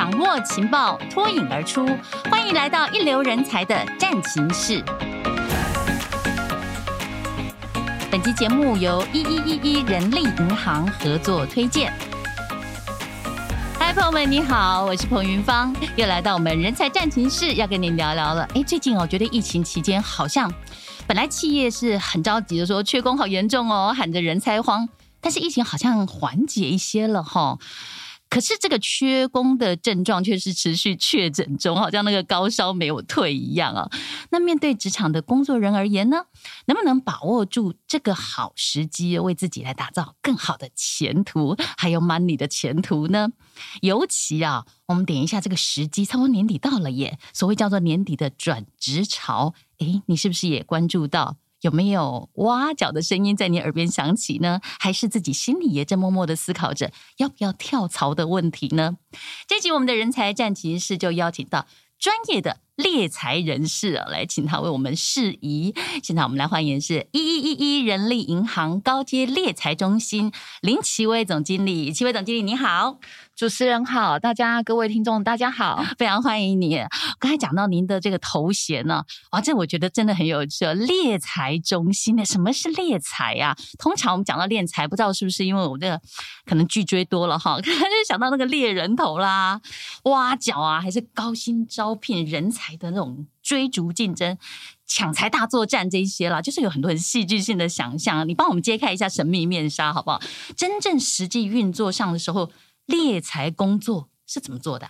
掌握情报，脱颖而出。欢迎来到一流人才的战情室。本期节目由一一一一人力银行合作推荐。嗨，朋友们，你好，我是彭云芳，又来到我们人才战情室，要跟您聊聊了。哎，最近我觉得疫情期间好像本来企业是很着急的，说缺工好严重哦，喊着人才荒，但是疫情好像缓解一些了哈。可是这个缺工的症状却是持续确诊中，好像那个高烧没有退一样啊。那面对职场的工作人而言呢，能不能把握住这个好时机，为自己来打造更好的前途，还有 money 的前途呢？尤其啊，我们点一下这个时机，差不多年底到了耶，所谓叫做年底的转职潮，诶，你是不是也关注到？有没有挖角的声音在你耳边响起呢？还是自己心里也在默默的思考着要不要跳槽的问题呢？这集我们的人才战情室就邀请到专业的猎才人士啊，来请他为我们释疑。现在我们来欢迎是一一一一人力银行高阶猎才中心林奇薇总经理，奇威总经理你好。主持人好，大家各位听众大家好，非常欢迎你。刚才讲到您的这个头衔呢，哇，这我觉得真的很有趣。猎才中心的，什么是猎才呀？通常我们讲到猎才，不知道是不是因为我这个可能剧追多了哈，可能就想到那个猎人头啦，挖角啊，还是高薪招聘人才的那种追逐竞争、抢财大作战这一些啦，就是有很多很戏剧性的想象。你帮我们揭开一下神秘面纱好不好？真正实际运作上的时候。猎财工作是怎么做的？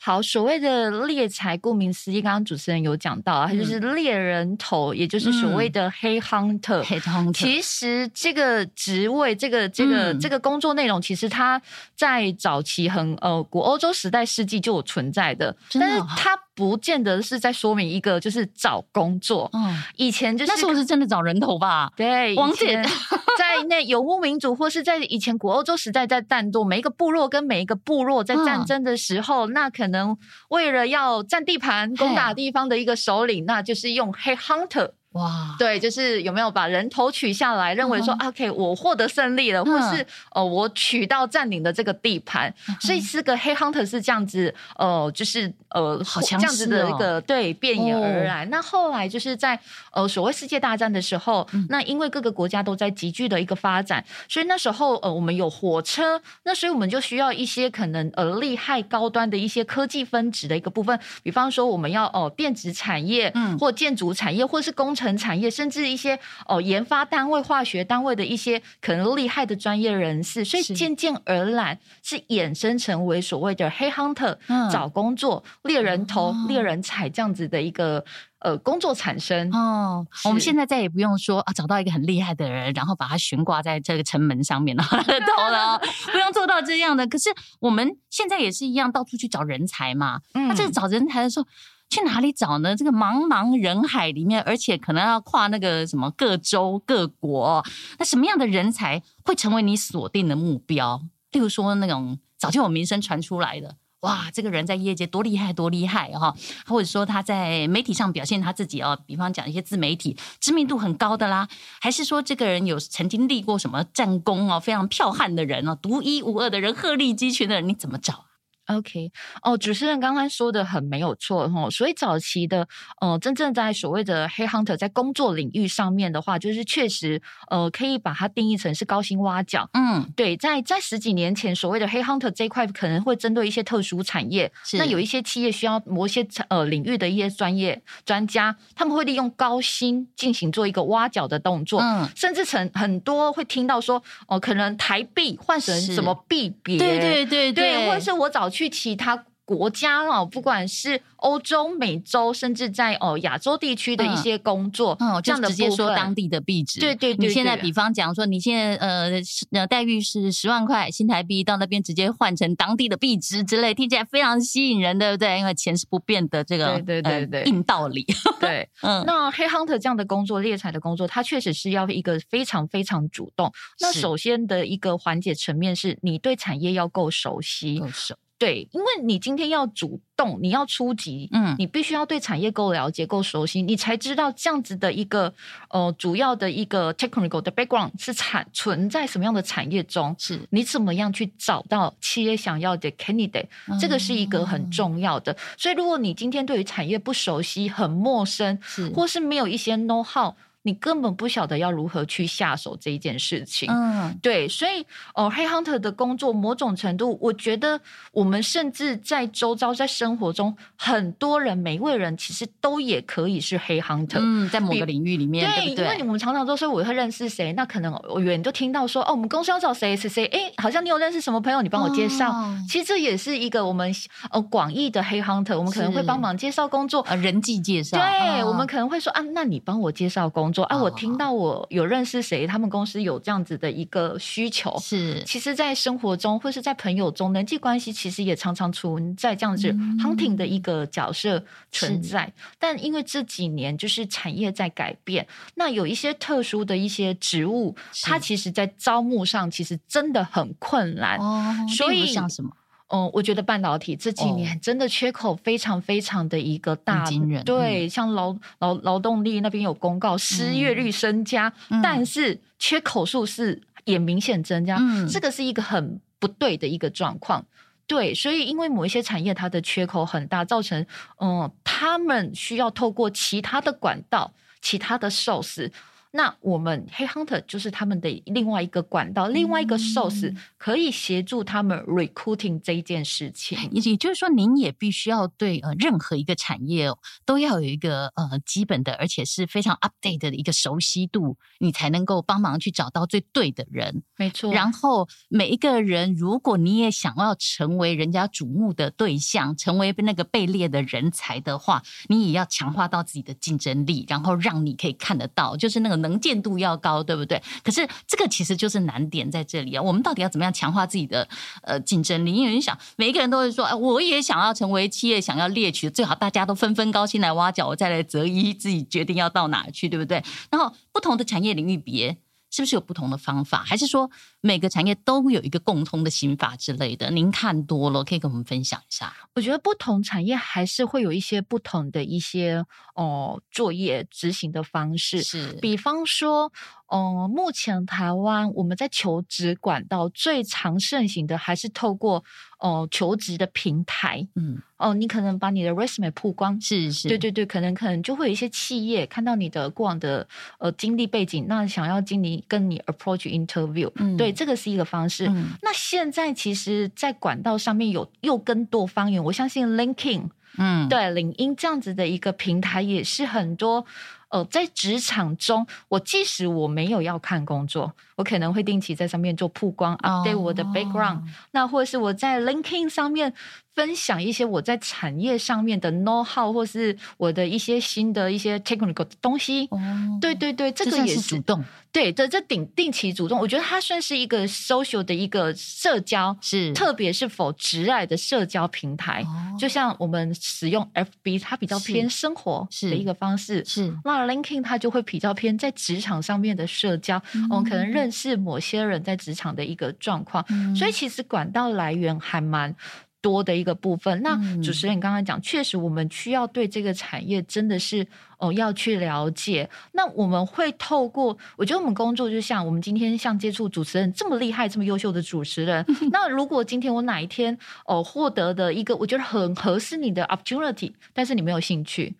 好，所谓的猎财，顾名思义，刚刚主持人有讲到啊，它就是猎人头，也就是所谓的黑 hunter。黑 hunter。其实这个职位，这个这个这个工作内容，其实它在早期很呃古欧洲时代世纪就有存在的，但是它。不见得是在说明一个就是找工作，嗯，以前就是那时候是真的找人头吧？对，王姐 在那游牧民族或是在以前古欧洲时代在战斗，每一个部落跟每一个部落在战争的时候，嗯、那可能为了要占地盘、攻打地方的一个首领，那就是用黑 hunter。哇，对，就是有没有把人头取下来，认为说、嗯、，OK，我获得胜利了，嗯、或是呃，我取到占领的这个地盘，嗯、所以是个黑 hunter 是这样子，呃，就是呃，好强这样子的一个对变野而来。哦、那后来就是在呃所谓世界大战的时候，嗯、那因为各个国家都在急剧的一个发展，所以那时候呃我们有火车，那所以我们就需要一些可能呃厉害高端的一些科技分子的一个部分，比方说我们要哦、呃、电子产业，嗯，或建筑产业，或是工成产业，甚至一些哦研发单位、化学单位的一些可能厉害的专业人士，所以渐渐而然是衍生成为所谓的黑 hunter、嗯、找工作猎人头、猎、哦、人才这样子的一个呃工作产生哦。我们现在再也不用说啊，找到一个很厉害的人，然后把他悬挂在这个城门上面了，头了，不用做到这样的。可是我们现在也是一样，到处去找人才嘛。嗯，那这个找人才的时候。去哪里找呢？这个茫茫人海里面，而且可能要跨那个什么各州各国，那什么样的人才会成为你锁定的目标？例如说那种早就有名声传出来的，哇，这个人在业界多厉害多厉害哈，或者说他在媒体上表现他自己哦，比方讲一些自媒体知名度很高的啦，还是说这个人有曾经立过什么战功哦，非常剽悍的人哦，独一无二的人，鹤立鸡群的人，你怎么找？OK，哦，主持人刚刚说的很没有错哈，所以早期的呃，真正在所谓的黑 hunter 在工作领域上面的话，就是确实呃，可以把它定义成是高薪挖角。嗯，对，在在十几年前，所谓的黑 hunter 这一块可能会针对一些特殊产业，是那有一些企业需要某些呃领域的一些专业专家，他们会利用高薪进行做一个挖角的动作，嗯，甚至成很多会听到说哦、呃，可能台币换成什么币别，对对对对，或者是我找。去其他国家哦，不管是欧洲、美洲，甚至在哦亚洲地区的一些工作，嗯，这样的直接说当地的币值。对对对，你现在比方讲说，你现在呃呃待遇是十万块新台币，到那边直接换成当地的币值之类，听起来非常吸引人，对不对？因为钱是不变的，这个对对对对硬道理。对，嗯，那黑 hunter 这样的工作，猎财的工作，它确实是要一个非常非常主动。那首先的一个环节层面是，你对产业要够熟悉。够熟。对，因为你今天要主动，你要出击，嗯，你必须要对产业够了解、够熟悉，你才知道这样子的一个呃主要的一个 technical 的 background 是产存在什么样的产业中，是你怎么样去找到企业想要的 candidate，嗯，这个是一个很重要的。所以，如果你今天对于产业不熟悉、很陌生，是或是没有一些 know how。你根本不晓得要如何去下手这一件事情，嗯，对，所以哦，Head Hunter 的工作某种程度，我觉得我们甚至在周遭在生活中，很多人每一位人其实都也可以是 Head Hunter，嗯，在某个领域里面，对，对对，因为你们常常都说我会认识谁，那可能我远就听到说哦，我们公司要找谁谁谁，哎，好像你有认识什么朋友，你帮我介绍，哦，其实这也是一个我们呃广义的 Head Hunter，我们可能会帮忙介绍工作，呃，人际介绍，对，哦，我们可能会说啊，那你帮我介绍工作。说啊，我听到我有认识谁，他们公司有这样子的一个需求，是。其实，在生活中或是在朋友中，人际关系其实也常常存在这样子 hunting 的一个角色存在。但因为这几年就是产业在改变，那有一些特殊的一些职务，它其实在招募上其实真的很困难。哦，所以像什么？嗯，我觉得半导体这几年真的缺口非常非常的一个大，哦、对，嗯、像劳劳劳动力那边有公告，失业率增加，嗯、但是缺口数是也明显增加，嗯、这个是一个很不对的一个状况。对，所以因为某一些产业它的缺口很大，造成嗯，他们需要透过其他的管道、其他的 source。那我们 Head Hunter 就是他们的另外一个管道，嗯、另外一个 source 可以协助他们 recruiting 这一件事情。也就是说，您也必须要对呃任何一个产业都要有一个呃基本的，而且是非常 update 的一个熟悉度，你才能够帮忙去找到最对的人。没错。然后每一个人，如果你也想要成为人家瞩目的对象，成为那个被列的人才的话，你也要强化到自己的竞争力，然后让你可以看得到，就是那个。能能见度要高，对不对？可是这个其实就是难点在这里啊。我们到底要怎么样强化自己的呃竞争力？因为你想，每一个人都会说，哎，我也想要成为企业想要猎取，最好大家都纷纷高兴来挖角，我再来择一，自己决定要到哪去，对不对？然后不同的产业领域别。是不是有不同的方法，还是说每个产业都有一个共通的心法之类的？您看多了，可以跟我们分享一下。我觉得不同产业还是会有一些不同的一些哦、呃、作业执行的方式。是，比方说，嗯、呃，目前台湾我们在求职管道最常盛行的还是透过。哦，求职的平台，嗯，哦，你可能把你的 resume 曝光，是是，对对对，可能可能就会有一些企业看到你的过往的呃经历背景，那想要经理跟你 approach interview，嗯，对，这个是一个方式。嗯，那现在其实，在管道上面有又更多方言，我相信 LinkedIn，嗯，对，领英这样子的一个平台也是很多。呃，在职场中，我即使我没有要看工作，我可能会定期在上面做曝光，update 我的 background，那或者是我在 LinkedIn 上面。分享一些我在产业上面的 know how，或是我的一些新的一些 technical 的东西。哦，对对对，这个也是主动。对，这这定定期主动，我觉得它算是一个 social 的一个社交，是特别是否直爱的社交平台。哦，就像我们使用 FB，它比较偏生活的一个方式。是，是那 LinkedIn 它就会比较偏在职场上面的社交。嗯，我们可能认识某些人在职场的一个状况。嗯，所以其实管道来源还蛮多的一个部分，那主持人你刚刚讲，确实我们需要对这个产业真的是哦要去了解。那我们会透过，我觉得我们工作就像我们今天像接触主持人这么厉害、这么优秀的主持人。那如果今天我哪一天哦获得的一个我觉得很合适你的 opportunity，但是你没有兴趣，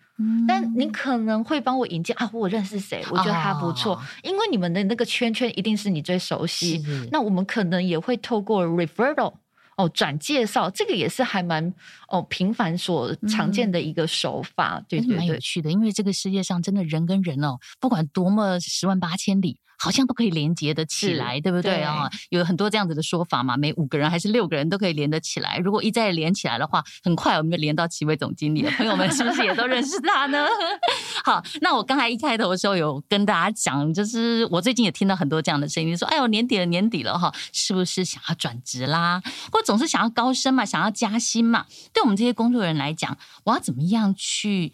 但你可能会帮我引荐啊，我认识谁，我觉得他不错，因为你们的那个圈圈一定是你最熟悉。那我们可能也会透过 referral。哦，转介绍这个也是还蛮哦频繁所常见的一个手法，嗯、对对对，蛮有趣的。因为这个世界上真的人跟人哦，不管多么十万八千里。好像都可以连接得起来，对不对啊？有很多这样子的说法嘛，每五个人还是六个人都可以连得起来。如果一再连起来的话，很快我们就连到七位总经理了。朋友们是不是也都认识他呢？好，那我刚才一开头的时候有跟大家讲，就是我最近也听到很多这样的声音，说：“哎呦，年底了，年底了哈，是不是想要转职啦？或总是想要高升嘛，想要加薪嘛？对我们这些工作人来讲，我要怎么样去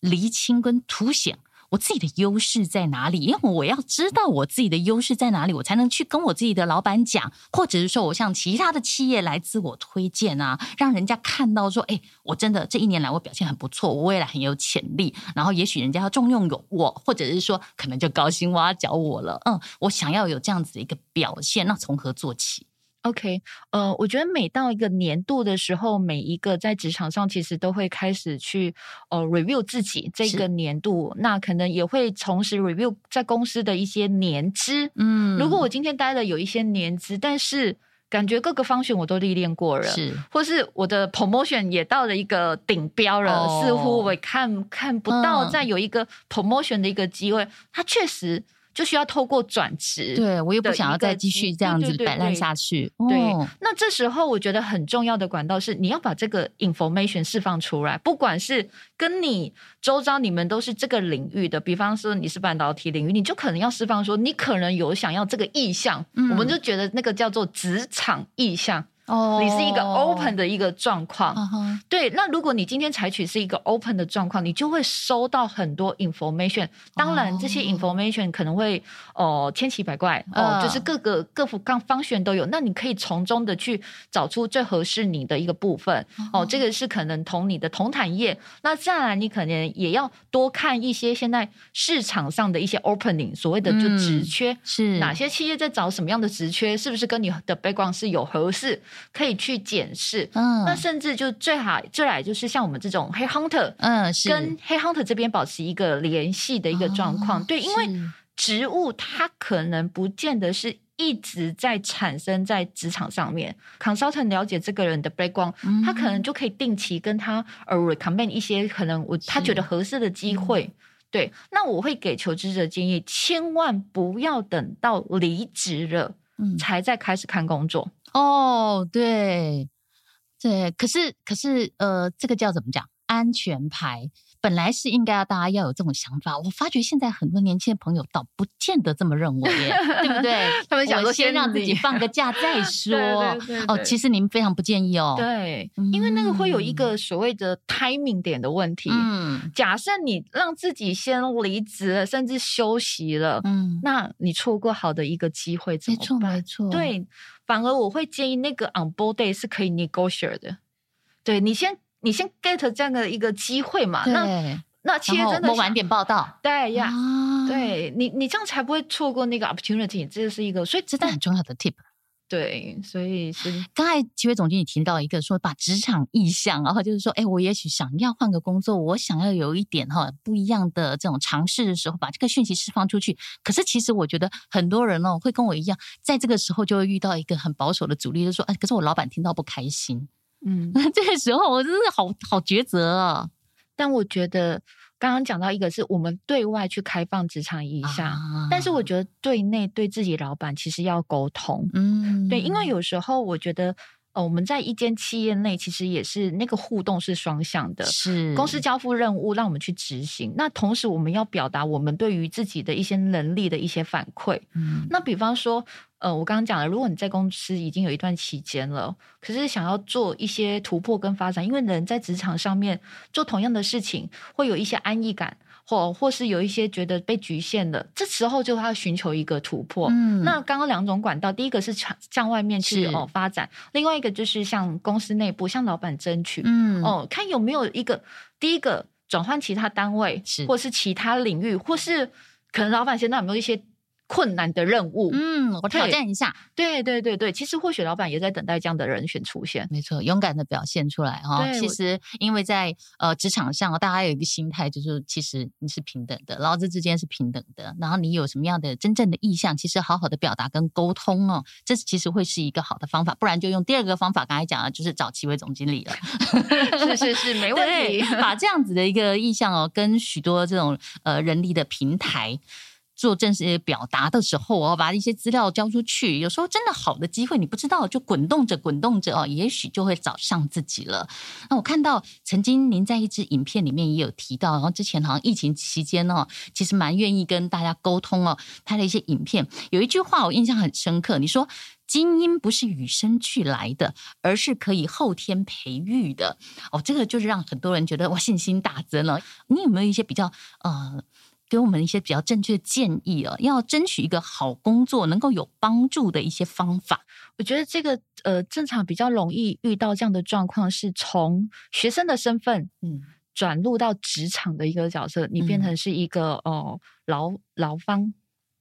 厘清跟凸显？”我自己的优势在哪里？因为我要知道我自己的优势在哪里，我才能去跟我自己的老板讲，或者是说我向其他的企业来自我推荐啊，让人家看到说，哎，我真的这一年来我表现很不错，我未来很有潜力，然后也许人家要重用有我，或者是说可能就高薪挖角我了。嗯，我想要有这样子的一个表现，那从何做起？OK，呃，我觉得每到一个年度的时候，每一个在职场上其实都会开始去呃 review 自己这个年度，那可能也会同时 review 在公司的一些年资。嗯，如果我今天待了有一些年资，但是感觉各个方选我都历练过了，是，或是我的 promotion 也到了一个顶标了，哦、似乎我看看不到再有一个 promotion 的一个机会，嗯、它确实。就需要透过转职，对，我又不想要再继续这样子摆烂下去。对，那这时候我觉得很重要的管道是，你要把这个 information 释放出来，不管是跟你周遭你们都是这个领域的，比方说你是半导体领域，你就可能要释放说，你可能有想要这个意向，嗯、我们就觉得那个叫做职场意向。哦，你是一个 open 的一个状况，uh huh. 对。那如果你今天采取是一个 open 的状况，你就会收到很多 information。当然，这些 information 可能会哦千奇百怪哦，uh. 就是各个各方各方选都有。那你可以从中的去找出最合适你的一个部分。Uh. 哦，这个是可能同你的同产业。那再来，你可能也要多看一些现在市场上的一些 opening，所谓的就职缺、嗯、是哪些企业在找什么样的职缺，是不是跟你的 background 是有合适？可以去检视，嗯，那甚至就最好最来就是像我们这种黑 hunter，嗯，是。跟黑 hunter 这边保持一个联系的一个状况，哦、对，因为植物它可能不见得是一直在产生在职场上面，consultant 了解这个人的 background，嗯、他可能就可以定期跟他呃 recommend 一些可能我他觉得合适的机会，嗯、对，那我会给求职者建议，千万不要等到离职了，嗯，才再开始看工作。哦，对，对，可是，可是，呃，这个叫怎么讲？安全牌。本来是应该要大家要有这种想法，我发觉现在很多年轻的朋友倒不见得这么认为耶，对不对？他们想说先让自己放个假 再说。对对对对哦，其实你们非常不建议哦。对，因为那个会有一个所谓的 timing 点的问题。嗯，假设你让自己先离职了，甚至休息了，嗯，那你错过好的一个机会怎么办？没错，没错。对，反而我会建议那个 on board day 是可以 negotiate 的。对，你先。你先 get 这样的一个机会嘛？那那其实真的晚点报道，对呀，啊、对你你这样才不会错过那个 opportunity，这是一个，所以这是很重要的 tip。对，所以是刚才几位总经理提到一个说，把职场意向，然后就是说，哎，我也许想要换个工作，我想要有一点哈不一样的这种尝试的时候，把这个讯息释放出去。可是其实我觉得很多人哦会跟我一样，在这个时候就会遇到一个很保守的阻力，就是说，哎，可是我老板听到不开心。嗯，这个时候我真是好好抉择啊！但我觉得刚刚讲到一个是我们对外去开放职场意向，啊、但是我觉得对内对自己老板其实要沟通。嗯，对，因为有时候我觉得。哦，我们在一间企业内，其实也是那个互动是双向的，是公司交付任务让我们去执行，那同时我们要表达我们对于自己的一些能力的一些反馈。嗯，那比方说，呃，我刚刚讲了，如果你在公司已经有一段期间了，可是想要做一些突破跟发展，因为人在职场上面做同样的事情，会有一些安逸感。或或是有一些觉得被局限的，这时候就要寻求一个突破。嗯，那刚刚两种管道，第一个是向向外面去哦发展，另外一个就是向公司内部向老板争取。嗯，哦，看有没有一个第一个转换其他单位，是或是其他领域，或是可能老板现在有没有一些。困难的任务，嗯，我挑战一下。对对对对，其实或许老板也在等待这样的人选出现。没错，勇敢的表现出来哈。对其实因为在呃职场上，大家有一个心态，就是其实你是平等的，劳资之间是平等的。然后你有什么样的真正的意向，其实好好的表达跟沟通哦，这其实会是一个好的方法。不然就用第二个方法，刚才讲了就是找七位总经理了。是是是，没问题。把这样子的一个意向哦，跟许多这种呃人力的平台。做正式表达的时候，我要把一些资料交出去。有时候真的好的机会，你不知道，就滚动着滚动着哦，也许就会找上自己了。那我看到曾经您在一支影片里面也有提到，然后之前好像疫情期间哦，其实蛮愿意跟大家沟通哦。拍的一些影片有一句话我印象很深刻，你说精英不是与生俱来的，而是可以后天培育的。哦，这个就是让很多人觉得哇信心大增了。你有没有一些比较呃？给我们一些比较正确的建议哦，要争取一个好工作，能够有帮助的一些方法。我觉得这个呃，正常比较容易遇到这样的状况，是从学生的身份，嗯，转入到职场的一个角色，你变成是一个哦劳劳方，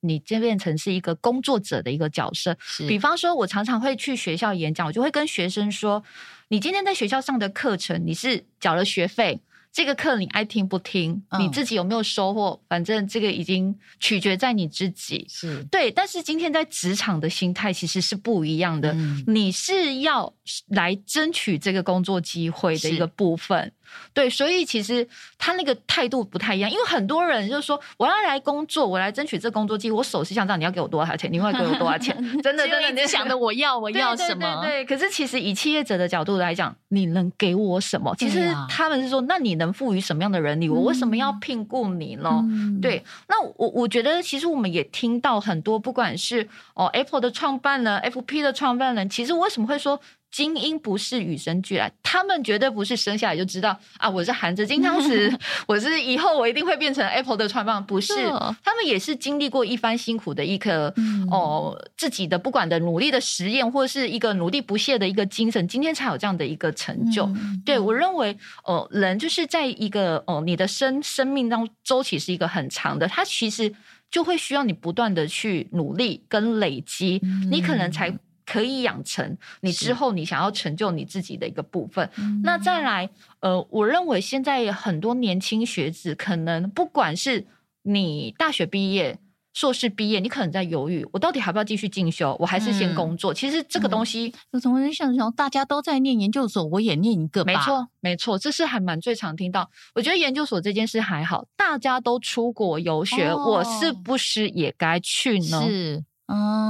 你就变成是一个工作者的一个角色。比方说，我常常会去学校演讲，我就会跟学生说，你今天在学校上的课程，你是缴了学费。这个课你爱听不听，你自己有没有收获？反正这个已经取决在你自己。是对，但是今天在职场的心态其实是不一样的。你是要来争取这个工作机会的一个部分。对，所以其实他那个态度不太一样，因为很多人就是说，我要来工作，我来争取这工作机会，我手是想知道你要给我多少钱，你会给我多少钱？真的，真的，你想的我要我要什么？对，对，对，对，可是其实以企业者的角度来讲，你能给我什么？其实他们是说，那你能赋予什么样的人力？我为什么要聘雇你呢？嗯、对，那我我觉得，其实我们也听到很多，不管是哦 Apple 的创办人、FP 的创办人，其实我为什么会说？精英不是与生俱来，他们绝对不是生下来就知道啊！我是含着金汤匙，我是以后我一定会变成 Apple 的创办，不是？他们也是经历过一番辛苦的一颗、嗯、哦，自己的不管的努力的实验，或者是一个努力不懈的一个精神，今天才有这样的一个成就。嗯、对我认为，哦，人就是在一个哦，你的生生命当中周期是一个很长的，它其实就会需要你不断的去努力跟累积，嗯、你可能才。可以养成你之后你想要成就你自己的一个部分。那再来，呃，我认为现在很多年轻学子，可能不管是你大学毕业、硕士毕业，你可能在犹豫，我到底还要不要继续进修？我还是先工作？嗯、其实这个东西，我从人想想，大家都在念研究所，我也念一个吧。没错，没错，这是还蛮最常听到。我觉得研究所这件事还好，大家都出国游学，哦、我是不是也该去呢？是。哦，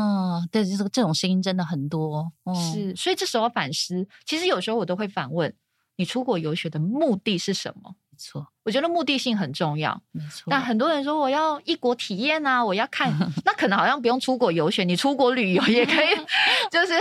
对，这个这种声音真的很多，哦、是，所以这时候反思，其实有时候我都会反问：你出国游学的目的是什么？没错，我觉得目的性很重要。没错，但很多人说我要异国体验啊，我要看，那可能好像不用出国游学，你出国旅游也可以，就是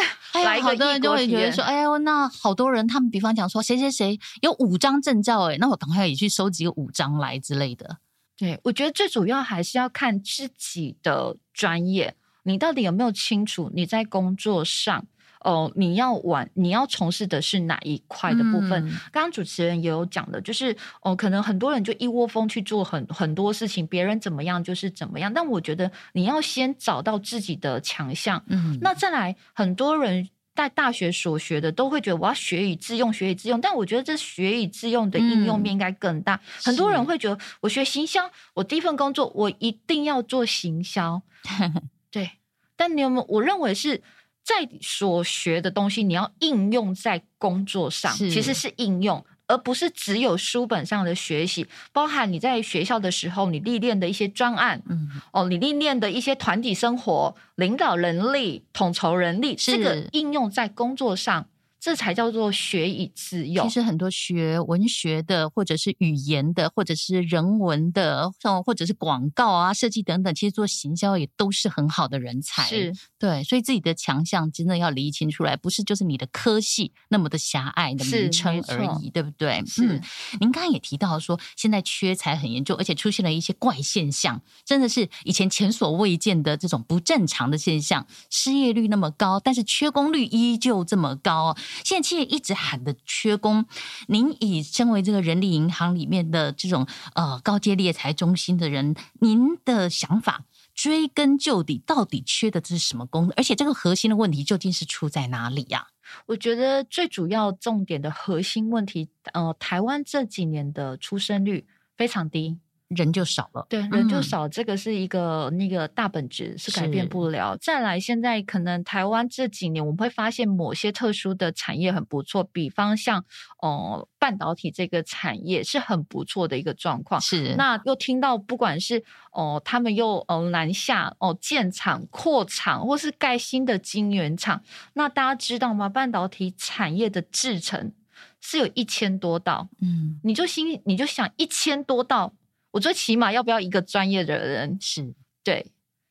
来一个异国体验。好多人就会觉得说，哎呦，那好多人他们比方讲说谁谁谁有五张证照，哎，那我赶快也去收集个五张来之类的。对，我觉得最主要还是要看自己的专业。你到底有没有清楚你在工作上，哦，你要玩，你要从事的是哪一块的部分？嗯、刚刚主持人也有讲的，就是哦，可能很多人就一窝蜂去做很很多事情，别人怎么样就是怎么样。但我觉得你要先找到自己的强项。嗯，那再来，很多人在大学所学的都会觉得我要学以致用，学以致用。但我觉得这学以致用的应用面应该更大。嗯、很多人会觉得我学行销，我第一份工作我一定要做行销。对，但你有没有？我认为是在所学的东西，你要应用在工作上，其实是应用，而不是只有书本上的学习。包含你在学校的时候，你历练的一些专案，嗯，哦，你历练的一些团体生活、领导能力、统筹能力，这个应用在工作上。这才叫做学以致用。其实很多学文学的，或者是语言的，或者是人文的，像或者是广告啊、设计等等，其实做行销也都是很好的人才。是，对，所以自己的强项真的要厘清出来，不是就是你的科系那么的狭隘的名称而已，对不对？是。嗯，您刚刚也提到说，现在缺才很严重，而且出现了一些怪现象，真的是以前前所未见的这种不正常的现象，失业率那么高，但是缺工率依旧这么高。现在企业一直喊的缺工，您以身为这个人力银行里面的这种呃高阶猎才中心的人，您的想法，追根究底，到底缺的这是什么工？而且这个核心的问题究竟是出在哪里呀？我觉得最主要重点的核心问题，呃，台湾这几年的出生率非常低。人就少了，对，人就少，嗯、这个是一个那个大本质是改变不了。再来，现在可能台湾这几年我们会发现某些特殊的产业很不错，比方像哦、呃、半导体这个产业是很不错的一个状况。是，那又听到不管是哦、呃、他们又呃南下哦、呃、建厂扩厂，或是盖新的晶圆厂，那大家知道吗？半导体产业的制程是有一千多道，嗯，你就心你就想一千多道。我觉得起码要不要一个专业的人是对，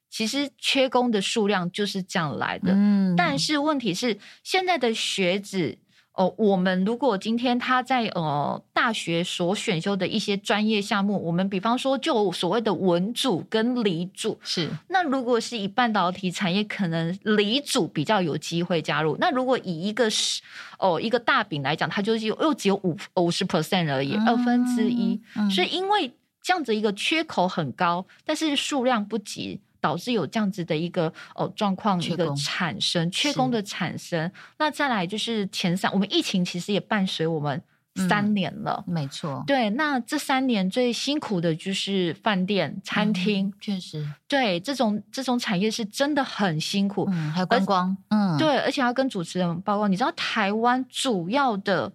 其实缺工的数量就是这样来的。嗯，但是问题是现在的学子哦，我们如果今天他在呃大学所选修的一些专业项目，我们比方说就所谓的文组跟理组是，那如果是以半导体产业，可能理组比较有机会加入。那如果以一个是哦一个大饼来讲，它就是又只有五五十 percent 而已，二分之一。所以因为这样子一个缺口很高，但是数量不及。导致有这样子的一个哦状况一个产生缺工的产生，那再来就是前三，我们疫情其实也伴随我们三年了，嗯、没错。对，那这三年最辛苦的就是饭店、餐厅，嗯、确实，对这种这种产业是真的很辛苦，嗯，还有观光，嗯，对，而且要跟主持人报告，你知道台湾主要的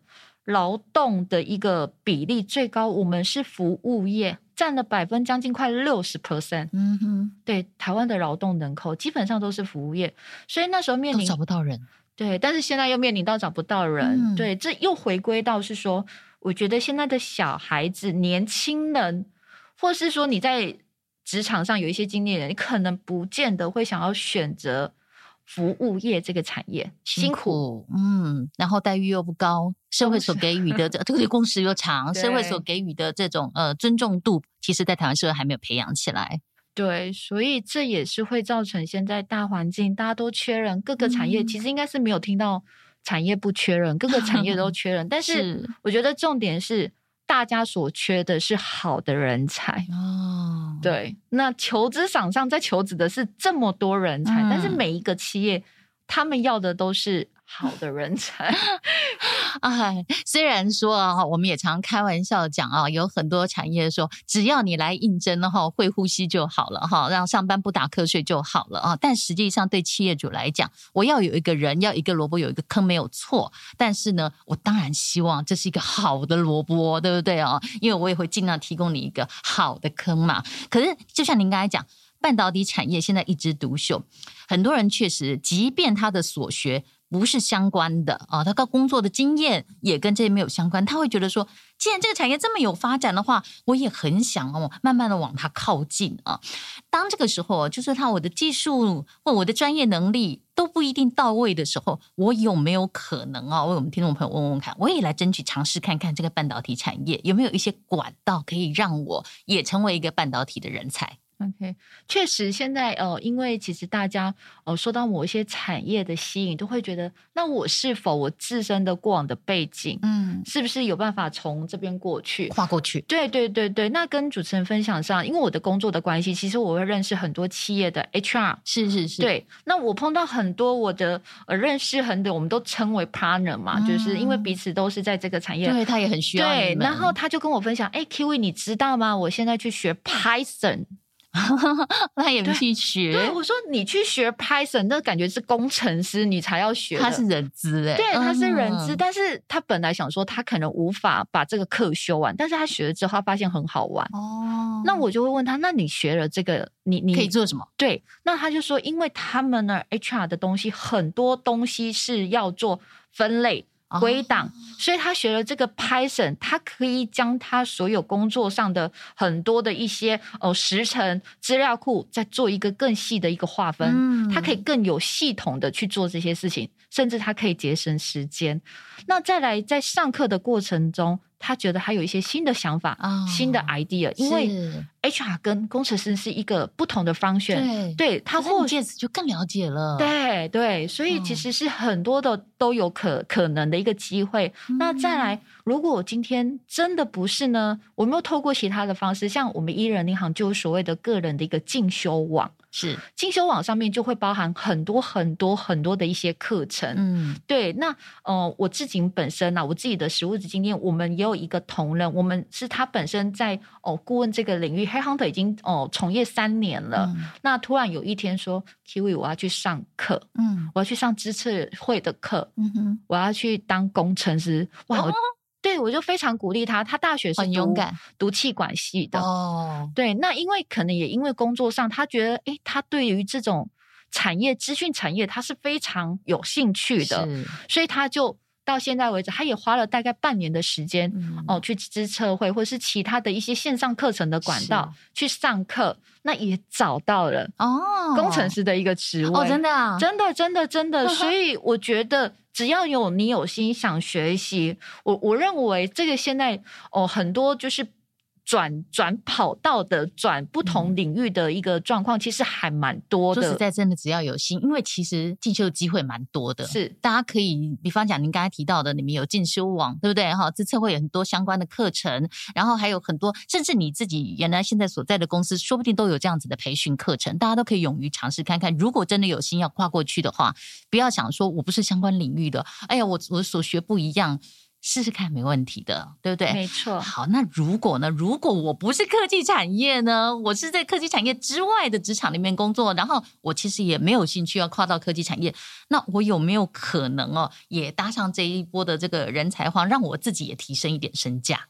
劳动的一个比例最高，我们是服务业。占了百分将近快六十 percent，嗯哼，对，台湾的劳动人口基本上都是服务业，所以那时候面临找不到人，对，但是现在又面临到找不到人，嗯、对，这又回归到是说，我觉得现在的小孩子、年轻人，或是说你在职场上有一些经验的人，你可能不见得会想要选择。服务业这个产业辛苦，嗯，然后待遇又不高，社会所给予的这 这个工时又长，社会所给予的这种呃尊重度，其实在台湾社会还没有培养起来。对，所以这也是会造成现在大环境大家都缺人，各个产业、嗯、其实应该是没有听到产业不缺人，各个产业都 缺人，但是我觉得重点是。大家所缺的是好的人才哦，对，那求职场上在求职的是这么多人才，嗯、但是每一个企业他们要的都是。好的人才，哎，虽然说啊，我们也常开玩笑讲啊，有很多产业说，只要你来应征的话，会呼吸就好了哈，让上班不打瞌睡就好了啊。但实际上，对企业主来讲，我要有一个人，要一个萝卜有一个坑，没有错。但是呢，我当然希望这是一个好的萝卜，对不对啊？因为我也会尽量提供你一个好的坑嘛。可是，就像您刚才讲，半导体产业现在一枝独秀，很多人确实，即便他的所学。不是相关的啊，他跟工作的经验也跟这些没有相关。他会觉得说，既然这个产业这么有发展的话，我也很想哦，慢慢的往它靠近啊。当这个时候，就是他我的技术或我的专业能力都不一定到位的时候，我有没有可能啊？为我们听众朋友问问看，我也来争取尝试看看这个半导体产业有没有一些管道可以让我也成为一个半导体的人才。OK，确实，现在呃，因为其实大家呃，受到某一些产业的吸引，都会觉得，那我是否我自身的过往的背景，嗯，是不是有办法从这边过去跨过去？对对对对。那跟主持人分享上，因为我的工作的关系，其实我会认识很多企业的 HR，是是是。对，那我碰到很多我的呃认识很多，我们都称为 partner 嘛，嗯，就是因为彼此都是在这个产业，对，他也很需要。对，然后他就跟我分享，哎，Kiwi，你知道吗？我现在去学 Python。他也不去学对。对，我说你去学 Python，那感觉是工程师，你才要学。他是人资哎，对，他是人资，嗯，但是他本来想说他可能无法把这个课修完，但是他学了之后，他发现很好玩哦。那我就会问他，那你学了这个，你你可以做什么？对，那他就说，因为他们那 HR 的东西很多东西是要做分类。归档，所以他学了这个 Python，他可以将他所有工作上的很多的一些哦时程资料库，再做一个更细的一个划分，嗯，他可以更有系统的去做这些事情，甚至他可以节省时间。那再来在上课的过程中。他觉得他有一些新的想法、哦、新的 idea，因为 HR 跟工程师是一个不同的方向。对，对他或者就更了解了。对对，所以其实是很多的都有可可能的一个机会。嗯、那再来，如果我今天真的不是呢？我没有透过其他的方式，像我们伊人银行就有所谓的个人的一个进修网。是进修网上面就会包含很多很多很多的一些课程，嗯，对。那呃，我自己本身呢、啊，我自己的实务经验，我们也有一个同仁，我们是他本身在哦顾问这个领域，Headhunter 已经哦从业三年了。嗯、那突然有一天说，Kiwi，我要去上课，嗯，我要去上知识会的课，嗯哼，我要去当工程师，哇！哦对，我就非常鼓励他。他大学是很勇敢，读气管系的。哦，对，那因为可能也因为工作上，他觉得，诶，他对于这种产业、资讯产业，他是非常有兴趣的，所以他就到现在为止，他也花了大概半年的时间、嗯、哦，去支策会或是其他的一些线上课程的管道去上课，那也找到了哦，工程师的一个职位哦，真的啊，真的，真的，真的。所以我觉得，只要有你有心想学习，我我认为这个现在哦，很多就是。转转跑道的转不同领域的一个状况，嗯、其实还蛮多的。说实在，真的只要有心，因为其实进修的机会蛮多的。是，大家可以，比方讲您刚才提到的，你们有进修网，对不对？哈，这测会有很多相关的课程，然后还有很多，甚至你自己原来现在所在的公司，说不定都有这样子的培训课程，大家都可以勇于尝试看看。如果真的有心要跨过去的话，不要想说我不是相关领域的，哎呀，我我所学不一样。试试看没问题的，对不对？没错。好，那如果呢？如果我不是科技产业呢？我是在科技产业之外的职场里面工作，然后我其实也没有兴趣要跨到科技产业，那我有没有可能哦，也搭上这一波的这个人才荒，让我自己也提升一点身价？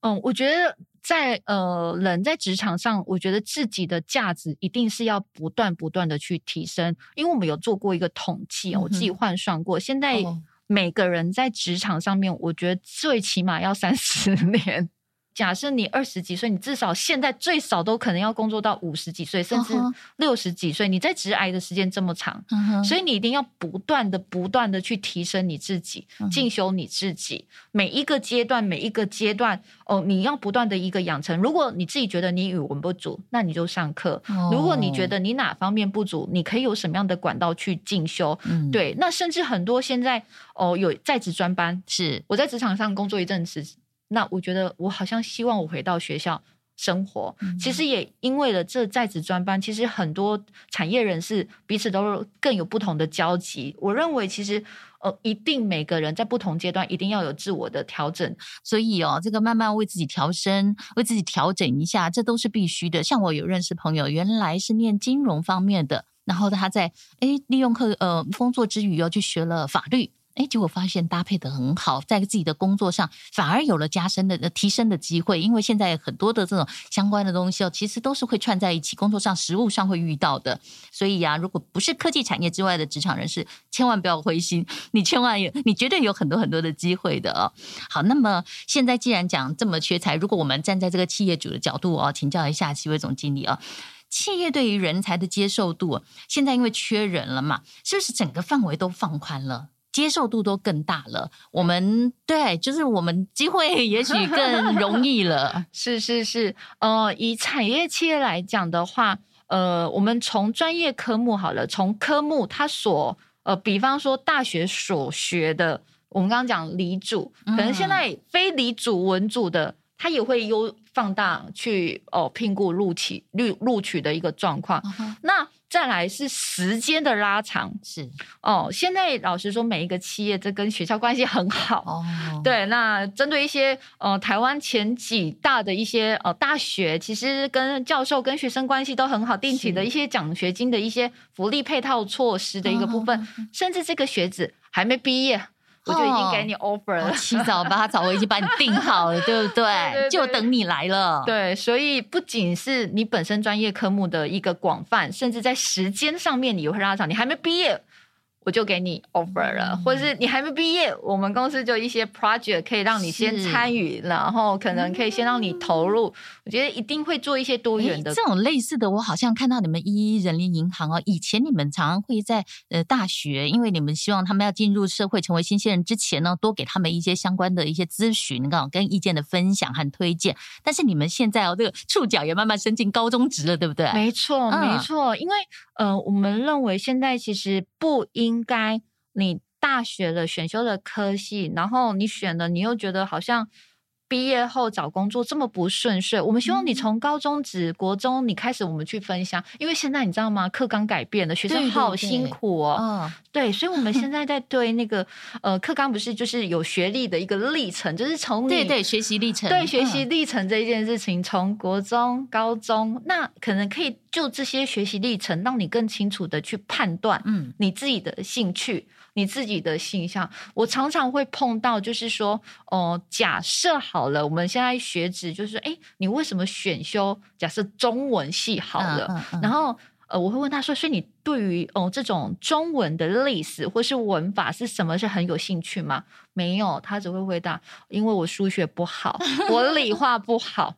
嗯，我觉得在呃人在职场上，我觉得自己的价值一定是要不断不断的去提升，因为我们有做过一个统计，嗯、我自己换算过，现在。每个人在职场上面，我觉得最起码要三十 年。假设你二十几岁，你至少现在最少都可能要工作到五十几岁，甚至六十几岁。你在职癌的时间这么长，所以你一定要不断的、不断的去提升你自己，进修你自己。每一个阶段，每一个阶段，哦，你要不断的一个养成。如果你自己觉得你语文不足，那你就上课；如果你觉得你哪方面不足，你可以有什么样的管道去进修。对，那甚至很多现在哦有在职专班，是我在职场上工作一阵子。那我觉得我好像希望我回到学校生活，嗯、其实也因为了这在职专班，其实很多产业人士彼此都更有不同的交集。我认为其实呃，一定每个人在不同阶段一定要有自我的调整，所以哦，这个慢慢为自己调身，为自己调整一下，这都是必须的。像我有认识朋友，原来是念金融方面的，然后他在诶利用课呃工作之余又去学了法律。哎，结果发现搭配的很好，在自己的工作上反而有了加深的、提升的机会。因为现在很多的这种相关的东西哦，其实都是会串在一起，工作上、实务上会遇到的。所以呀、啊，如果不是科技产业之外的职场人士，千万不要灰心，你千万有，你绝对有很多很多的机会的哦。好，那么现在既然讲这么缺才，如果我们站在这个企业主的角度哦，请教一下齐维总经理、哦，企业对于人才的接受度，现在因为缺人了嘛，是不是整个范围都放宽了？接受度都更大了，我们对，就是我们机会 也许更容易了。是是是，呃，以产业企业来讲的话，呃，我们从专业科目好了，从科目它所呃，比方说大学所学的，我们刚刚讲理组，可能现在非理组文组的，它也会优放大去哦，聘雇录取录录取的一个状况。Uh huh. 那再来是时间的拉长，是哦。现在老实说，每一个企业这跟学校关系很好哦。对，那针对一些呃台湾前几大的一些呃大学，其实跟教授跟学生关系都很好，定期的一些奖学金的一些福利配套措施的一个部分，甚至这个学子还没毕业。我就已经给你 offer 了，七早八早我已经把你定好了，对不对？就等你来了。对，所以不仅是你本身专业科目的一个广泛，甚至在时间上面你也会拉长。你还没毕业。我就给你 offer 了，或者是你还没毕业，我们公司就一些 project 可以让你先参与，然后可能可以先让你投入。嗯、我觉得一定会做一些多元的。这种类似的，我好像看到你们一一人力银行哦，以前你们常常会在呃大学，因为你们希望他们要进入社会成为新鲜人之前呢，多给他们一些相关的一些咨询，啊跟意见的分享和推荐。但是你们现在哦，这个触角也慢慢伸进高中职了，对不对？没错，没错，因为呃，我们认为现在其实不应。应该你大学的选修的科系，然后你选了，你又觉得好像毕业后找工作这么不顺遂。我们希望你从高中职、国中你开始，我们去分享，因为现在你知道吗？课纲改变了，学生好辛苦哦。嗯，对，所以我们现在 在对那个呃课纲不是就是有学历的一个历程，就是从你对对学习历程，对学习历程这一件事情，从国中、高中，那可能可以。就这些学习历程，让你更清楚的去判断，嗯，你自己的兴趣，嗯、你自己的性向。我常常会碰到，就是说，哦、呃，假设好了，我们现在学子就是，哎，你为什么选修？假设中文系好了，嗯嗯嗯、然后，呃，我会问他说：“所以你对于哦、呃、这种中文的历史或是文法是什么是很有兴趣吗？”没有，他只会回答：“因为我数学不好，我理化不好。”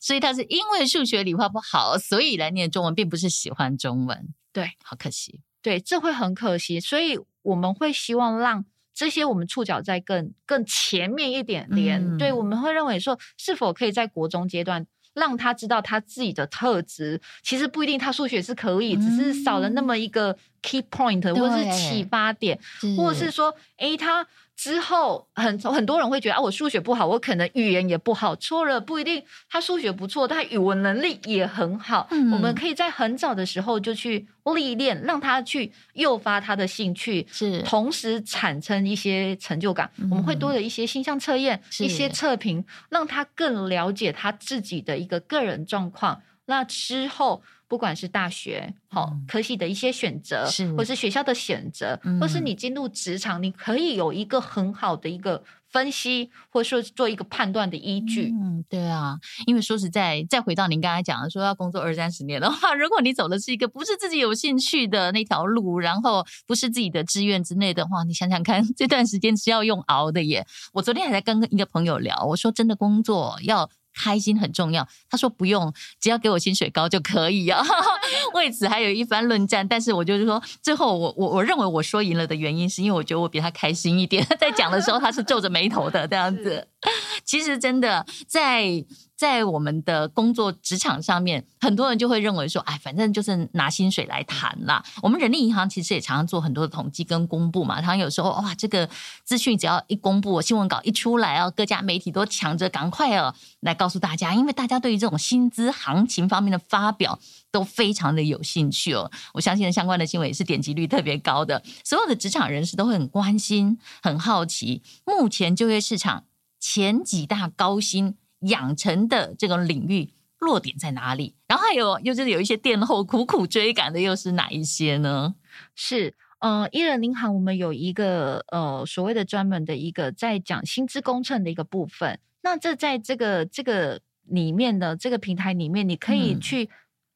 所以他是因为数学理化不好，所以来念中文，并不是喜欢中文。对，好可惜。对，这会很可惜。所以我们会希望让这些我们触角在更更前面一点点。嗯、对，我们会认为说，是否可以在国中阶段。让他知道他自己的特质，其实不一定他数学是可以，嗯、只是少了那么一个 key point 或者是启发点，或者是说，诶，他。之后很很多人会觉得啊，我数学不好，我可能语言也不好。错了，不一定。他数学不错，他语文能力也很好。嗯，我们可以在很早的时候就去历练，让他去诱发他的兴趣，是同时产生一些成就感。嗯、我们会多了一些性向测验，一些测评，让他更了解他自己的一个个人状况。那之后。不管是大学好、嗯、科系的一些选择，是或是学校的选择，嗯、或是你进入职场，你可以有一个很好的一个分析，或者说做一个判断的依据。嗯，对啊，因为说实在，再回到您刚才讲的，说要工作二三十年的话，如果你走的是一个不是自己有兴趣的那条路，然后不是自己的志愿之内的话，你想想看，这段时间是要用熬的耶。我昨天还在跟一个朋友聊，我说真的，工作要。开心很重要，他说不用，只要给我薪水高就可以啊。为此还有一番论战，但是我就是说，最后我我我认为我说赢了的原因，是因为我觉得我比他开心一点。在讲的时候，他是皱着眉头的这样子。其实真的在。在我们的工作职场上面，很多人就会认为说，哎，反正就是拿薪水来谈啦。我们人力银行其实也常常做很多的统计跟公布嘛。常常有时候，哇，这个资讯只要一公布，新闻稿一出来哦，各家媒体都抢着赶快哦来告诉大家，因为大家对于这种薪资行情方面的发表都非常的有兴趣哦。我相信相关的新闻也是点击率特别高的，所有的职场人士都会很关心、很好奇，目前就业市场前几大高薪。养成的这个领域落点在哪里？然后还有又就是有一些殿后苦苦追赶的，又是哪一些呢？是呃，一人银行我们有一个呃所谓的专门的一个在讲薪资工程的一个部分。那这在这个这个里面的这个平台里面，你可以去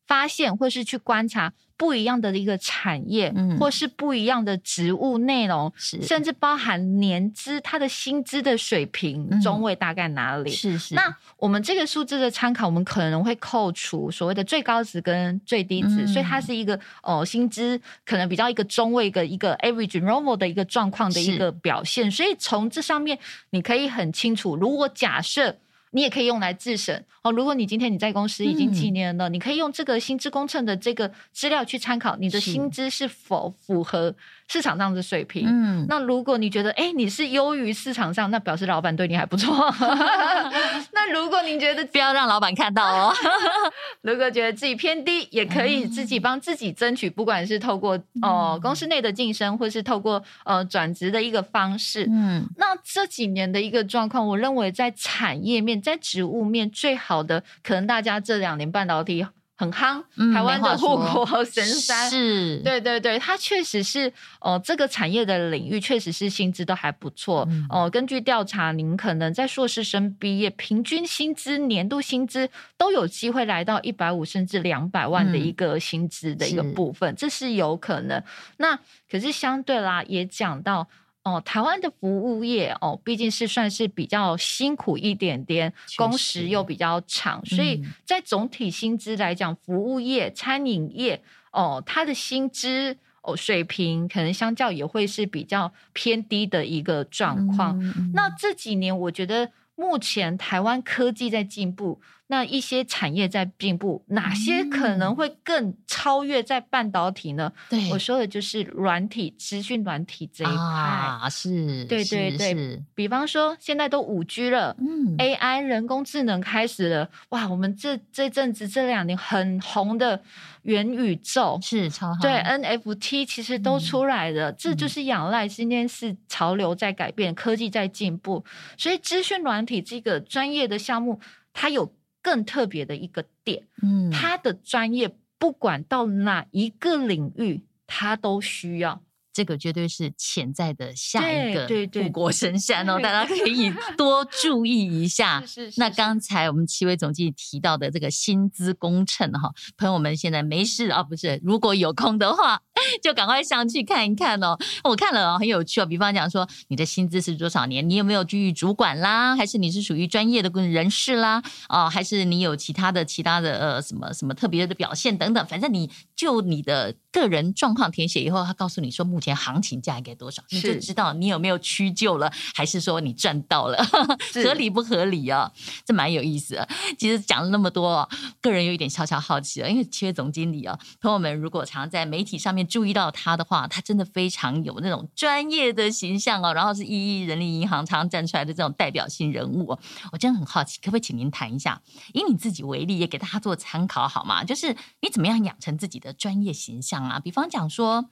发现或是去观察。不一样的一个产业，嗯、或是不一样的职务内容，甚至包含年资，它的薪资的水平、嗯、中位大概哪里？是是。那我们这个数字的参考，我们可能会扣除所谓的最高值跟最低值，嗯、所以它是一个哦、呃，薪资可能比较一个中位的一个 average normal 的一个状况的一个表现。所以从这上面，你可以很清楚，如果假设。你也可以用来自审哦。如果你今天你在公司已经几年了，嗯、你可以用这个薪资工程的这个资料去参考，你的薪资是否符合市场上的水平。嗯，那如果你觉得哎你是优于市场上，那表示老板对你还不错。那如果你觉得不要让老板看到哦，如果觉得自己偏低，也可以自己帮自己争取，不管是透过哦、呃、公司内的晋升，或是透过呃转职的一个方式。嗯，那这几年的一个状况，我认为在产业面。在职务面最好的，可能大家这两年半导体很夯，嗯、台湾的护国神山是，对对对，它确实是哦、呃，这个产业的领域确实是薪资都还不错哦、嗯呃。根据调查，您可能在硕士生毕业，平均薪资年度薪资都有机会来到一百五甚至两百万的一个薪资的一个部分，嗯、这是有可能。那可是相对啦，也讲到。哦，台湾的服务业哦，毕竟是算是比较辛苦一点点，工时又比较长，所以在总体薪资来讲，服务业、餐饮业哦，它的薪资哦水平可能相较也会是比较偏低的一个状况。嗯、那这几年，我觉得目前台湾科技在进步。那一些产业在进步，哪些可能会更超越在半导体呢？对，我说的就是软体、资讯软体这一块啊，是，对对对。比方说，现在都五 G 了，嗯，AI 人工智能开始了，哇，我们这这阵子这两年很红的元宇宙是超好，对 NFT 其实都出来了，嗯、这就是仰赖今天是潮流在改变，科技在进步，所以资讯软体这个专业的项目，它有。更特别的一个点，嗯，他的专业不管到哪一个领域，他都需要。这个绝对是潜在的下一个护国神山哦，大家可以 多注意一下。是是是，那刚才我们戚薇总经理提到的这个薪资工程哈，朋友们现在没事啊，不是，如果有空的话，就赶快上去看一看哦。我看了哦，很有趣哦。比方讲说，你的薪资是多少年？你有没有居于主管啦？还是你是属于专业的人士啦？哦，还是你有其他的其他的呃什么什么特别的表现等等？反正你就你的个人状况填写以后，他告诉你说目前行情价应该多少，你就知道你有没有屈就了，还是说你赚到了，合理不合理啊？这蛮有意思的。其实讲了那么多，个人有一点小小好奇了，因为七月总经理啊，朋友们如果常在媒体上面注意到他的话，他真的非常有那种专业的形象哦，然后是一一人力银行常常站出来的这种代表性人物，我真的很好奇，可不可以请您谈一下，以你自己为例，也给大家做参考好吗？就是你怎么样养成自己的专业形象啊？比方讲说，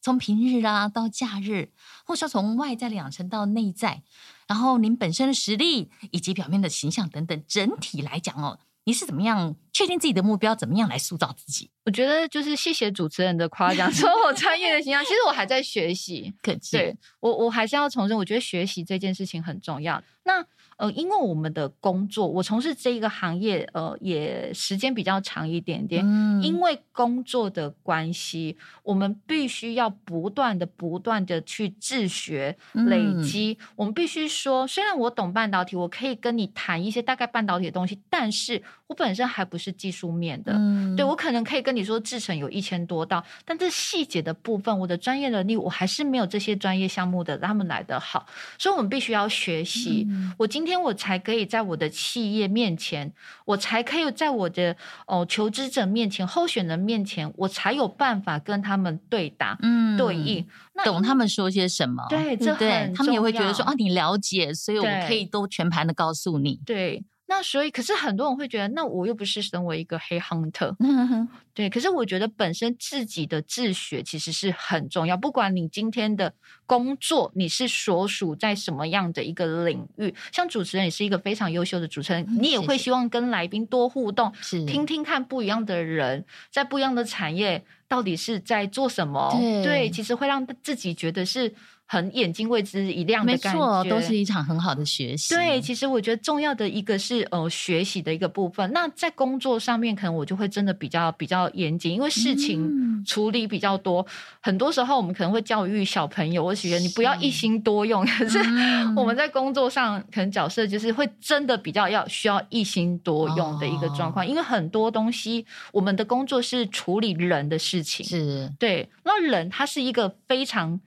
从平日啊到假日，或说从外在的养成到内在，然后您本身的实力以及表面的形象等等，整体来讲哦。你是怎么样确定自己的目标？怎么样来塑造自己？我觉得就是谢谢主持人的夸奖，说我专业的形象。其实我还在学习，可对我我还是要重申，我觉得学习这件事情很重要。那呃，因为我们的工作，我从事这一个行业，呃，也时间比较长一点点。嗯，因为工作的关系，我们必须要不断的、不断的去自学、累积。嗯，我们必须说，虽然我懂半导体，我可以跟你谈一些大概半导体的东西，但是我本身还不是技术面的。嗯，对，我可能可以跟你说制程有一千多道，但这细节的部分，我的专业能力我还是没有这些专业项目的他们来的好。所以，我们必须要学习。嗯，我今天。我才可以在我的企业面前，我才可以在我的哦求职者面前、候选人面前，我才有办法跟他们对答、嗯对应，懂他们说些什么。对，这很对，他们也会觉得说啊，你了解，所以我可以都全盘的告诉你。对。那所以，可是很多人会觉得，那我又不是身为一个黑 hunter，对。可是我觉得本身自己的自学其实是很重要。不管你今天的工作你是所属在什么样的一个领域，像主持人也是一个非常优秀的主持人，你也会希望跟来宾多互动，是听听看不一样的人在不一样的产业到底是在做什么。对，对，其实会让自己觉得是。很眼睛为之一亮的感觉，没错，都是一场很好的学习。对，其实我觉得重要的一个是呃学习的一个部分。那在工作上面，可能我就会真的比较比较严谨，因为事情处理比较多。嗯、很多时候我们可能会教育小朋友，我觉得你不要一心多用。是可是我们在工作上，可能角色就是会真的比较要需要一心多用的一个状况，哦、因为很多东西我们的工作是处理人的事情，是对。那人他是一个非常。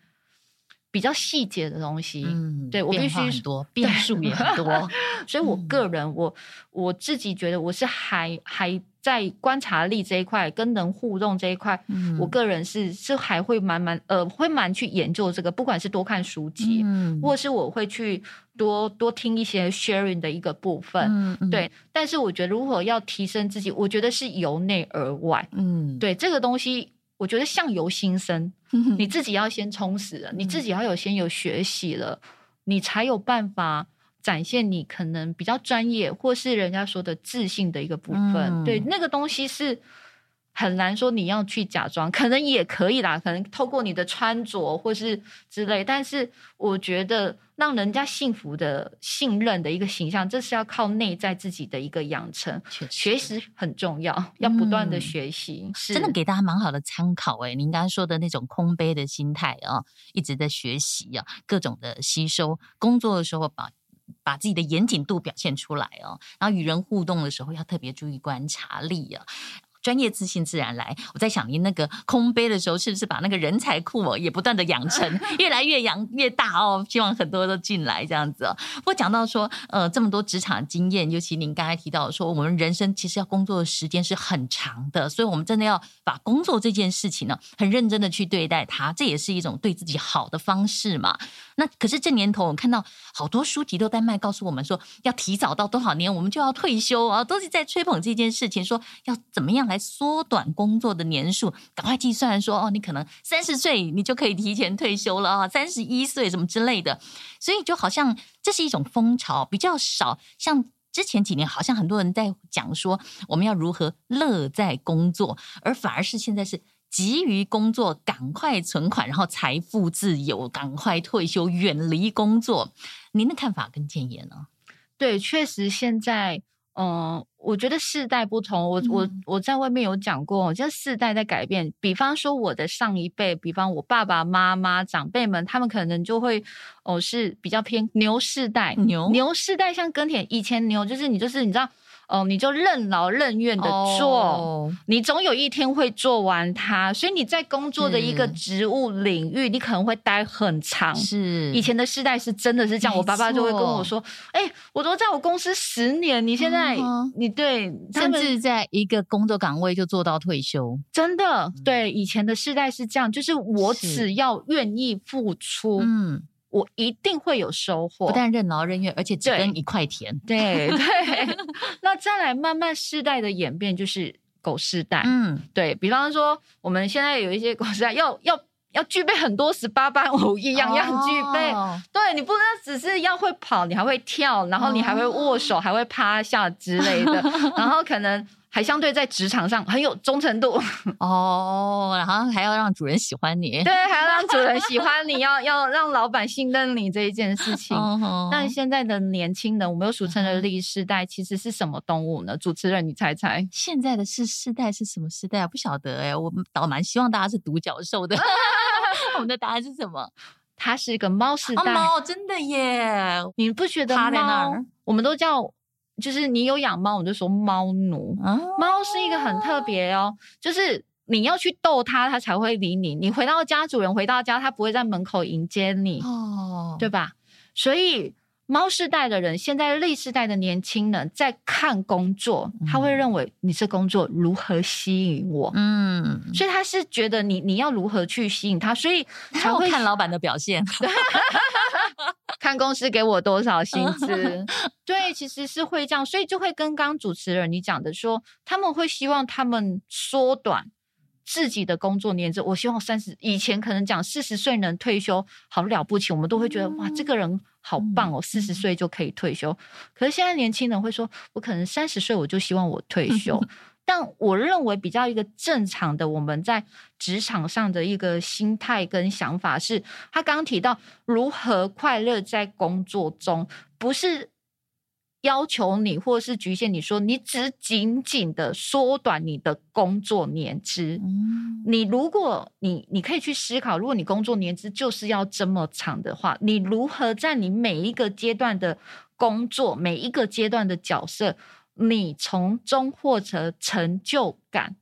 比较细节的东西，嗯，对我必须很多变数也很 多，所以我个人，嗯、我我自己觉得我是还还在观察力这一块跟人互动这一块，嗯、我个人是是还会蛮蛮呃会蛮去研究这个，不管是多看书籍，嗯，或是我会去多多听一些 sharing 的一个部分，嗯，嗯。对。但是我觉得如果要提升自己，我觉得是由内而外，嗯，对这个东西。我觉得相由心生，你自己要先充实了，你自己要有先有学习了，你才有办法展现你可能比较专业或是人家说的自信的一个部分。嗯、对，那个东西是。很难说你要去假装，可能也可以啦，可能透过你的穿着或是之类。但是我觉得让人家幸福的、信任的一个形象，这是要靠内在自己的一个养成。学习很重要，要不断的学习，真的给大家蛮好的参考。哎，您刚刚说的那种空杯的心态啊，一直在学习啊，各种的吸收。工作的时候把把自己的严谨度表现出来哦，然后与人互动的时候要特别注意观察力啊。专业自信自然来。我在想，您那个空杯的时候，是不是把那个人才库哦，也不断的养成，越来越养越大哦？希望很多都进来这样子哦。不过讲到说，呃，这么多职场经验，尤其您刚才提到说，我们人生其实要工作的时间是很长的，所以我们真的要把工作这件事情呢，很认真的去对待它，这也是一种对自己好的方式嘛。那可是这年头，我看到好多书籍都在卖，告诉我们说要提早到多少年我们就要退休啊，都是在吹捧这件事情，说要怎么样来缩短工作的年数，赶快计算说哦，你可能三十岁你就可以提前退休了啊，三十一岁什么之类的，所以就好像这是一种风潮，比较少。像之前几年，好像很多人在讲说我们要如何乐在工作，而反而是现在是。急于工作，赶快存款，然后财富自由，赶快退休，远离工作。您的看法跟建言呢？对，确实现在。嗯，我觉得世代不同，我我我在外面有讲过，就世代在改变。比方说我的上一辈，比方我爸爸妈妈长辈们，他们可能就会哦是比较偏牛世代，牛牛世代像耕田，以前牛就是你就是你知道。哦，你就任劳任怨的做，oh. 你总有一天会做完它。所以你在工作的一个职务领域，你可能会待很长。是以前的世代是真的是这样，我爸爸就会跟我说：“哎、欸，我都在我公司十年，你现在、uh. 你对，甚至在一个工作岗位就做到退休，真的对。以前的世代是这样，就是我只要愿意付出，嗯。”我一定会有收获，不但任劳任怨，而且只跟一块田。对对，对 那再来慢慢世代的演变，就是狗世代。嗯，对，比方说，我们现在有一些狗世代要要要具备很多十八般武艺，样样具备。哦、对，你不能只是要会跑，你还会跳，然后你还会握手，哦、还会趴下之类的，然后可能。还相对在职场上很有忠诚度 哦，然后还要让主人喜欢你，对，还要让主人喜欢你，要要让老板信任你这一件事情。哦、但现在的年轻人，我们又俗称的 Z 世代，其实是什么动物呢？主持人，你猜猜？现在的是世代是什么世代啊？不晓得哎、欸，我倒蛮希望大家是独角兽的。我们的答案是什么？它是一个猫世代。猫、哦、真的耶？你不觉得猫？我们都叫。就是你有养猫，我就说猫奴。猫是一个很特别哦，就是你要去逗它，它才会理你。你回到家，主人回到家，它不会在门口迎接你，哦，对吧？所以猫世代的人，现在 Z 世代的年轻人在看工作，他会认为你这工作如何吸引我？嗯，所以他是觉得你你要如何去吸引他，所以 才会看老板的表现。看公司给我多少薪资，对，其实是会这样，所以就会跟刚主持人你讲的说，他们会希望他们缩短自己的工作年资。我希望三十以前可能讲四十岁能退休，好了不起，我们都会觉得哇，这个人好棒哦，四十岁就可以退休。可是现在年轻人会说，我可能三十岁我就希望我退 休。但我认为比较一个正常的，我们在职场上的一个心态跟想法是，他刚刚提到如何快乐在工作中，不是要求你或是局限你说，你只紧紧的缩短你的工作年资。嗯，你如果你你可以去思考，如果你工作年资就是要这么长的话，你如何在你每一个阶段的工作，每一个阶段的角色，你从中获得成就感，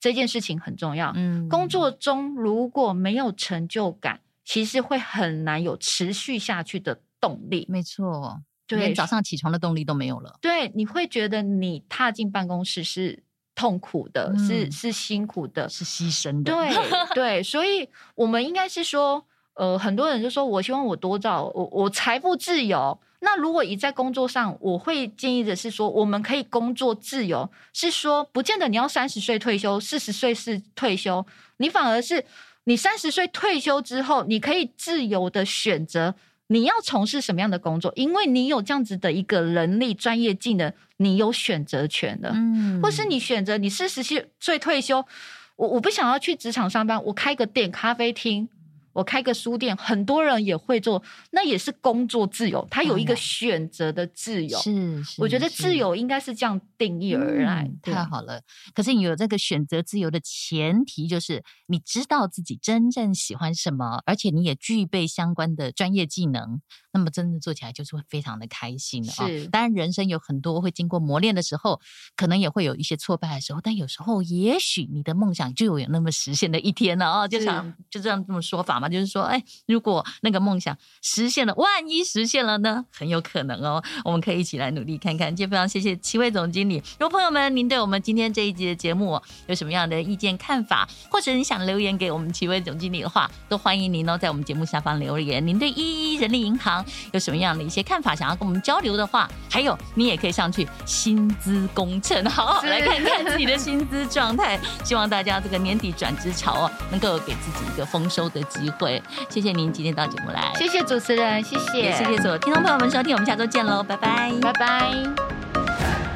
这件事情很重要。嗯，工作中如果没有成就感，其实会很难有持续下去的动力。没错，对，连早上起床的动力都没有了。对，你会觉得你踏进办公室是痛苦的，嗯、是是辛苦的，是牺牲的。对 对，所以我们应该是说，呃，很多人就说，我希望我多早，我我财富自由。那如果你在工作上，我会建议的是说，我们可以工作自由，是说不见得你要三十岁退休，四十岁是退休，你反而是你三十岁退休之后，你可以自由的选择你要从事什么样的工作，因为你有这样子的一个能力、专业技能，你有选择权的。嗯，或是你选择你四十岁退休，我我不想要去职场上班，我开个店、咖啡厅。我开个书店，很多人也会做，那也是工作自由，他有一个选择的自由。是，是，我觉得自由应该是这样定义而来。嗯、太好了，可是你有这个选择自由的前提，就是你知道自己真正喜欢什么，而且你也具备相关的专业技能，那么真的做起来就是会非常的开心的啊。是，当然人生有很多会经过磨练的时候，可能也会有一些挫败的时候，但有时候也许你的梦想就有那么实现的一天了啊！就想就这样这么说法。就是说，哎，如果那个梦想实现了，万一实现了呢？很有可能哦。我们可以一起来努力看看。今天非常谢谢七位总经理。如果朋友们您对我们今天这一集的节目有什么样的意见看法，或者你想留言给我们七位总经理的话，都欢迎您哦，在我们节目下方留言。您对一一人力银行有什么样的一些看法，想要跟我们交流的话，还有你也可以上去薪资工程，好好来看看自己的薪资状态。希望大家这个年底转职潮哦，能够给自己一个丰收的机会。谢谢您今天到节目来，谢谢主持人，谢谢，谢谢所有听众朋友们收听，我们下周见喽，拜拜，拜拜。